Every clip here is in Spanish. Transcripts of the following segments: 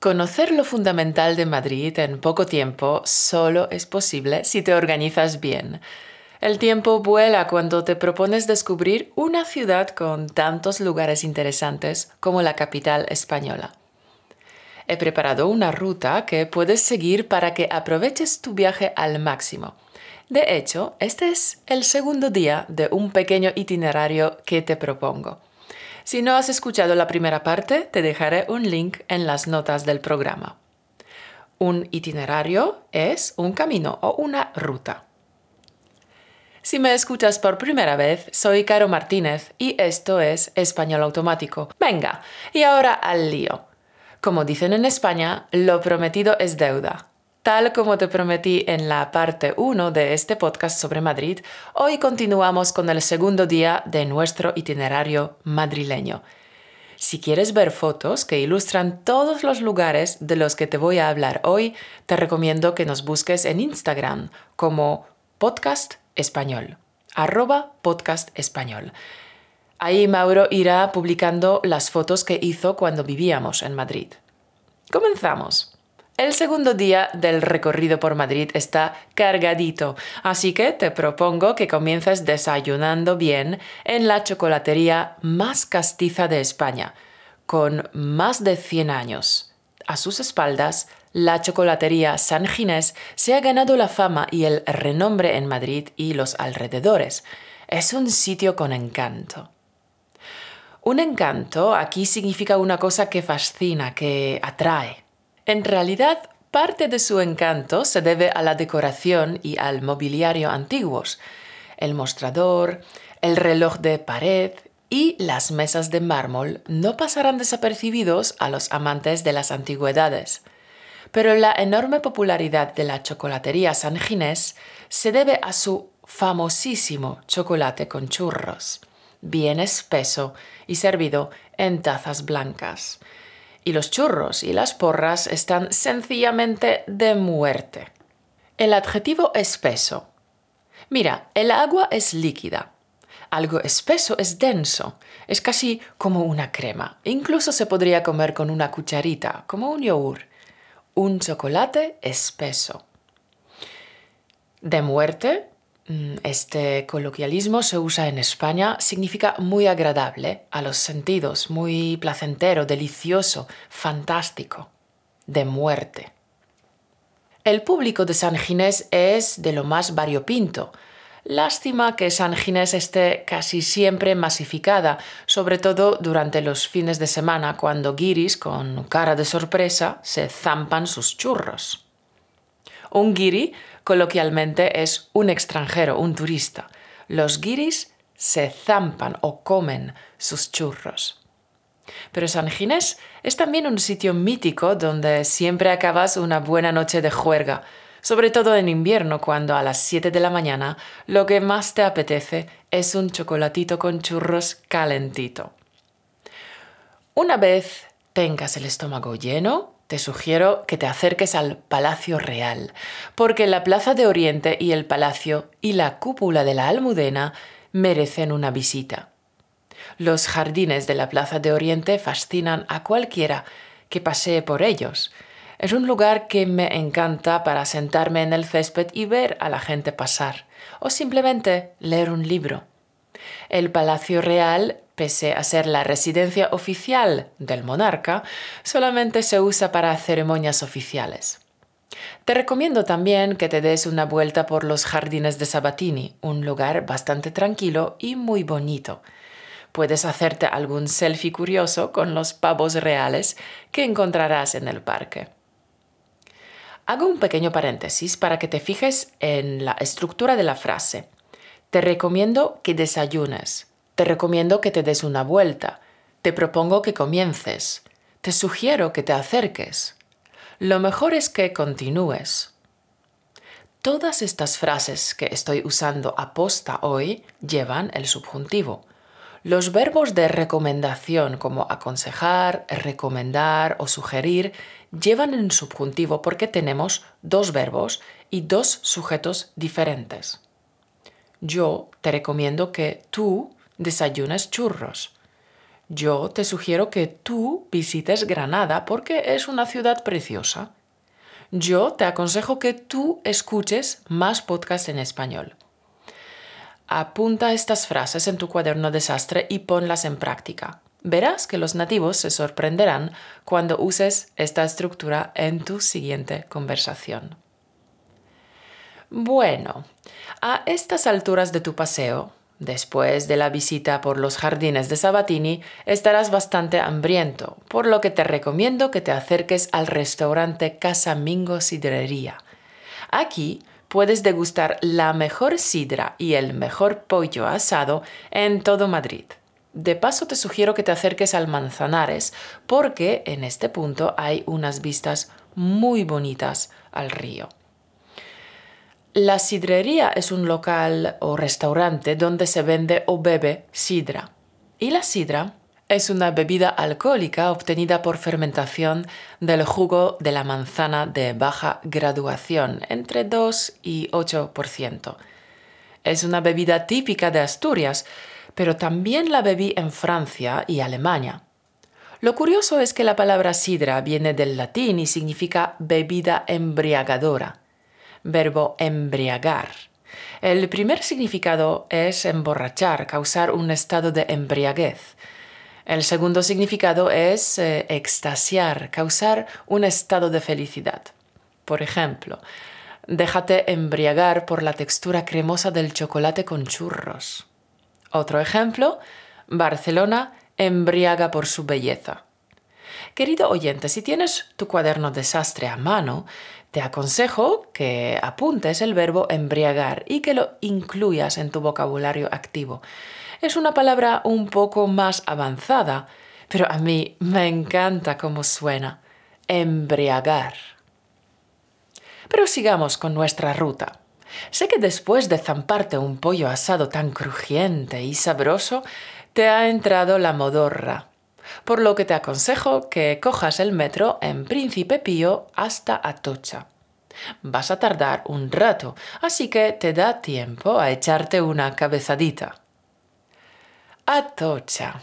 Conocer lo fundamental de Madrid en poco tiempo solo es posible si te organizas bien. El tiempo vuela cuando te propones descubrir una ciudad con tantos lugares interesantes como la capital española. He preparado una ruta que puedes seguir para que aproveches tu viaje al máximo. De hecho, este es el segundo día de un pequeño itinerario que te propongo. Si no has escuchado la primera parte, te dejaré un link en las notas del programa. Un itinerario es un camino o una ruta. Si me escuchas por primera vez, soy Caro Martínez y esto es Español Automático. Venga, y ahora al lío. Como dicen en España, lo prometido es deuda. Tal como te prometí en la parte 1 de este podcast sobre Madrid, hoy continuamos con el segundo día de nuestro itinerario madrileño. Si quieres ver fotos que ilustran todos los lugares de los que te voy a hablar hoy, te recomiendo que nos busques en Instagram como podcast español, arroba podcast español. Ahí Mauro irá publicando las fotos que hizo cuando vivíamos en Madrid. Comenzamos. El segundo día del recorrido por Madrid está cargadito, así que te propongo que comiences desayunando bien en la chocolatería más castiza de España, con más de 100 años. A sus espaldas, la chocolatería San Ginés se ha ganado la fama y el renombre en Madrid y los alrededores. Es un sitio con encanto. Un encanto aquí significa una cosa que fascina, que atrae. En realidad, parte de su encanto se debe a la decoración y al mobiliario antiguos, el mostrador, el reloj de pared y las mesas de mármol no pasarán desapercibidos a los amantes de las antigüedades. Pero la enorme popularidad de la chocolatería San Ginés se debe a su famosísimo chocolate con churros, bien espeso y servido en tazas blancas y los churros y las porras están sencillamente de muerte. El adjetivo espeso. Mira, el agua es líquida. Algo espeso es denso, es casi como una crema. Incluso se podría comer con una cucharita, como un yogur. Un chocolate espeso. De muerte este coloquialismo se usa en España, significa muy agradable a los sentidos, muy placentero, delicioso, fantástico, de muerte. El público de San Ginés es de lo más variopinto. Lástima que San Ginés esté casi siempre masificada, sobre todo durante los fines de semana cuando guiris, con cara de sorpresa, se zampan sus churros. Un guiri coloquialmente es un extranjero, un turista. Los guiris se zampan o comen sus churros. Pero San Ginés es también un sitio mítico donde siempre acabas una buena noche de juerga, sobre todo en invierno cuando a las 7 de la mañana lo que más te apetece es un chocolatito con churros calentito. Una vez tengas el estómago lleno, te sugiero que te acerques al Palacio Real, porque la Plaza de Oriente y el Palacio y la cúpula de la Almudena merecen una visita. Los jardines de la Plaza de Oriente fascinan a cualquiera que pasee por ellos. Es un lugar que me encanta para sentarme en el césped y ver a la gente pasar, o simplemente leer un libro. El Palacio Real pese a ser la residencia oficial del monarca, solamente se usa para ceremonias oficiales. Te recomiendo también que te des una vuelta por los jardines de Sabatini, un lugar bastante tranquilo y muy bonito. Puedes hacerte algún selfie curioso con los pavos reales que encontrarás en el parque. Hago un pequeño paréntesis para que te fijes en la estructura de la frase. Te recomiendo que desayunes. Te recomiendo que te des una vuelta. Te propongo que comiences. Te sugiero que te acerques. Lo mejor es que continúes. Todas estas frases que estoy usando a posta hoy llevan el subjuntivo. Los verbos de recomendación como aconsejar, recomendar o sugerir llevan el subjuntivo porque tenemos dos verbos y dos sujetos diferentes. Yo te recomiendo que tú desayunas churros. yo te sugiero que tú visites Granada porque es una ciudad preciosa. Yo te aconsejo que tú escuches más podcasts en español. Apunta estas frases en tu cuaderno desastre y ponlas en práctica. Verás que los nativos se sorprenderán cuando uses esta estructura en tu siguiente conversación. Bueno, a estas alturas de tu paseo, después de la visita por los jardines de Sabatini, estarás bastante hambriento, por lo que te recomiendo que te acerques al restaurante Casa Mingo Sidrería. Aquí puedes degustar la mejor sidra y el mejor pollo asado en todo Madrid. De paso te sugiero que te acerques al Manzanares porque en este punto hay unas vistas muy bonitas al río. La sidrería es un local o restaurante donde se vende o bebe sidra. Y la sidra es una bebida alcohólica obtenida por fermentación del jugo de la manzana de baja graduación, entre 2 y 8%. Es una bebida típica de Asturias, pero también la bebí en Francia y Alemania. Lo curioso es que la palabra sidra viene del latín y significa bebida embriagadora, verbo embriagar. El primer significado es emborrachar, causar un estado de embriaguez. El segundo significado es eh, extasiar, causar un estado de felicidad. Por ejemplo, déjate embriagar por la textura cremosa del chocolate con churros. Otro ejemplo, Barcelona embriaga por su belleza. Querido oyente, si tienes tu cuaderno desastre a mano, te aconsejo que apuntes el verbo embriagar y que lo incluyas en tu vocabulario activo. Es una palabra un poco más avanzada, pero a mí me encanta cómo suena. Embriagar. Pero sigamos con nuestra ruta. Sé que después de zamparte un pollo asado tan crujiente y sabroso, te ha entrado la modorra, por lo que te aconsejo que cojas el metro en Príncipe Pío hasta Atocha. Vas a tardar un rato, así que te da tiempo a echarte una cabezadita. Atocha.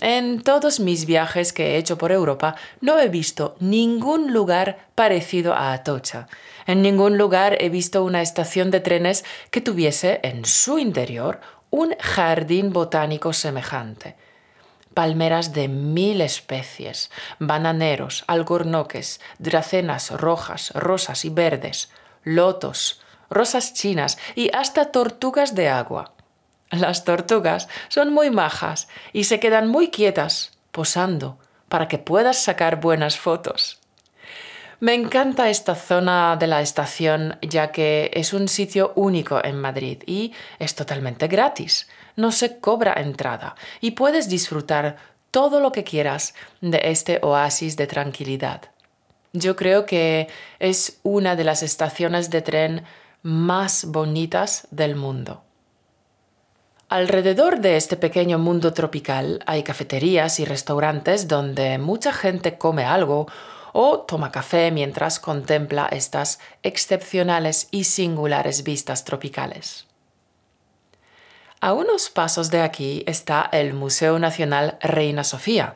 En todos mis viajes que he hecho por Europa no he visto ningún lugar parecido a Atocha. En ningún lugar he visto una estación de trenes que tuviese en su interior un jardín botánico semejante. Palmeras de mil especies, bananeros, alcornoques, dracenas rojas, rosas y verdes, lotos, rosas chinas y hasta tortugas de agua. Las tortugas son muy majas y se quedan muy quietas, posando, para que puedas sacar buenas fotos. Me encanta esta zona de la estación ya que es un sitio único en Madrid y es totalmente gratis. No se cobra entrada y puedes disfrutar todo lo que quieras de este oasis de tranquilidad. Yo creo que es una de las estaciones de tren más bonitas del mundo. Alrededor de este pequeño mundo tropical hay cafeterías y restaurantes donde mucha gente come algo o toma café mientras contempla estas excepcionales y singulares vistas tropicales. A unos pasos de aquí está el Museo Nacional Reina Sofía.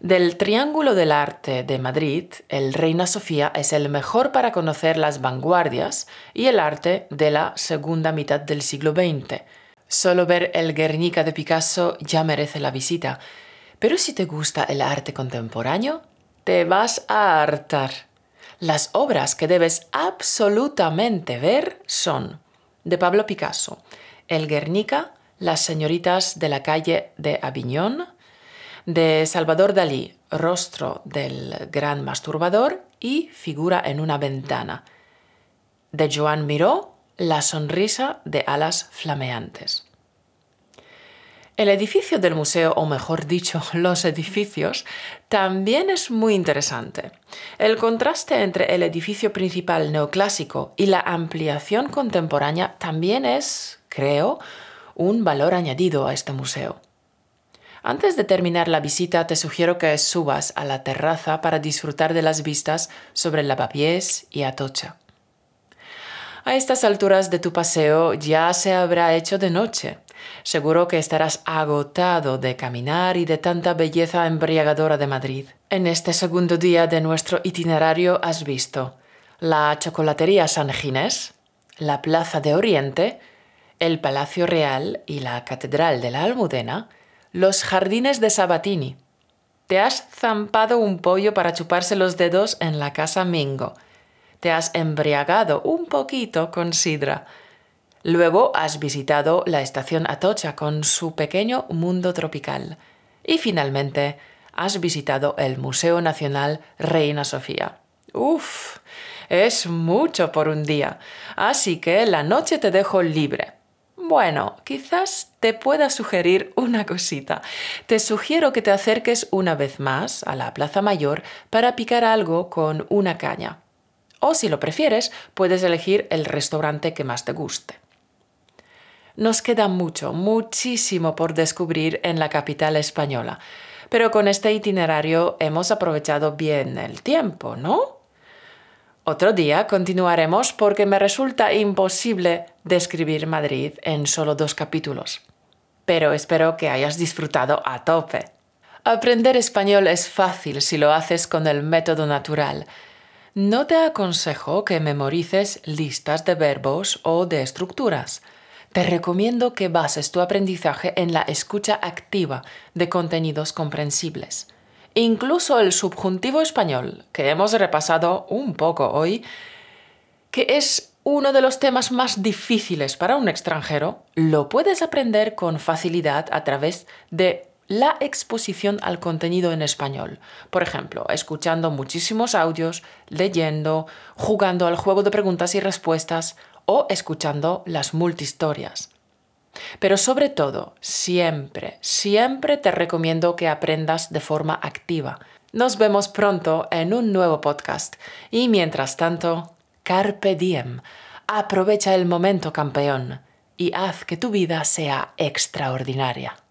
Del Triángulo del Arte de Madrid, el Reina Sofía es el mejor para conocer las vanguardias y el arte de la segunda mitad del siglo XX Solo ver el Guernica de Picasso ya merece la visita. Pero si te gusta el arte contemporáneo, te vas a hartar. Las obras que debes absolutamente ver son de Pablo Picasso, El Guernica, Las señoritas de la calle de Aviñón, de Salvador Dalí, Rostro del gran masturbador y Figura en una ventana, de Joan Miró, la sonrisa de alas flameantes. El edificio del museo, o mejor dicho, los edificios, también es muy interesante. El contraste entre el edificio principal neoclásico y la ampliación contemporánea también es, creo, un valor añadido a este museo. Antes de terminar la visita, te sugiero que subas a la terraza para disfrutar de las vistas sobre Lavapiés y Atocha. A estas alturas de tu paseo ya se habrá hecho de noche, Seguro que estarás agotado de caminar y de tanta belleza embriagadora de Madrid. En este segundo día de nuestro itinerario has visto la chocolatería San Ginés, la Plaza de Oriente, el Palacio Real y la Catedral de la Almudena, los jardines de Sabatini. Te has zampado un pollo para chuparse los dedos en la casa Mingo. Te has embriagado un poquito con sidra. Luego has visitado la estación Atocha con su pequeño mundo tropical. Y finalmente has visitado el Museo Nacional Reina Sofía. Uf, es mucho por un día, así que la noche te dejo libre. Bueno, quizás te pueda sugerir una cosita. Te sugiero que te acerques una vez más a la Plaza Mayor para picar algo con una caña. O si lo prefieres, puedes elegir el restaurante que más te guste. Nos queda mucho, muchísimo por descubrir en la capital española, pero con este itinerario hemos aprovechado bien el tiempo, ¿no? Otro día continuaremos porque me resulta imposible describir Madrid en solo dos capítulos. Pero espero que hayas disfrutado a tope. Aprender español es fácil si lo haces con el método natural. No te aconsejo que memorices listas de verbos o de estructuras. Te recomiendo que bases tu aprendizaje en la escucha activa de contenidos comprensibles. Incluso el subjuntivo español, que hemos repasado un poco hoy, que es uno de los temas más difíciles para un extranjero, lo puedes aprender con facilidad a través de la exposición al contenido en español. Por ejemplo, escuchando muchísimos audios, leyendo, jugando al juego de preguntas y respuestas o escuchando las multihistorias. Pero sobre todo, siempre, siempre te recomiendo que aprendas de forma activa. Nos vemos pronto en un nuevo podcast y mientras tanto, carpe diem, aprovecha el momento campeón y haz que tu vida sea extraordinaria.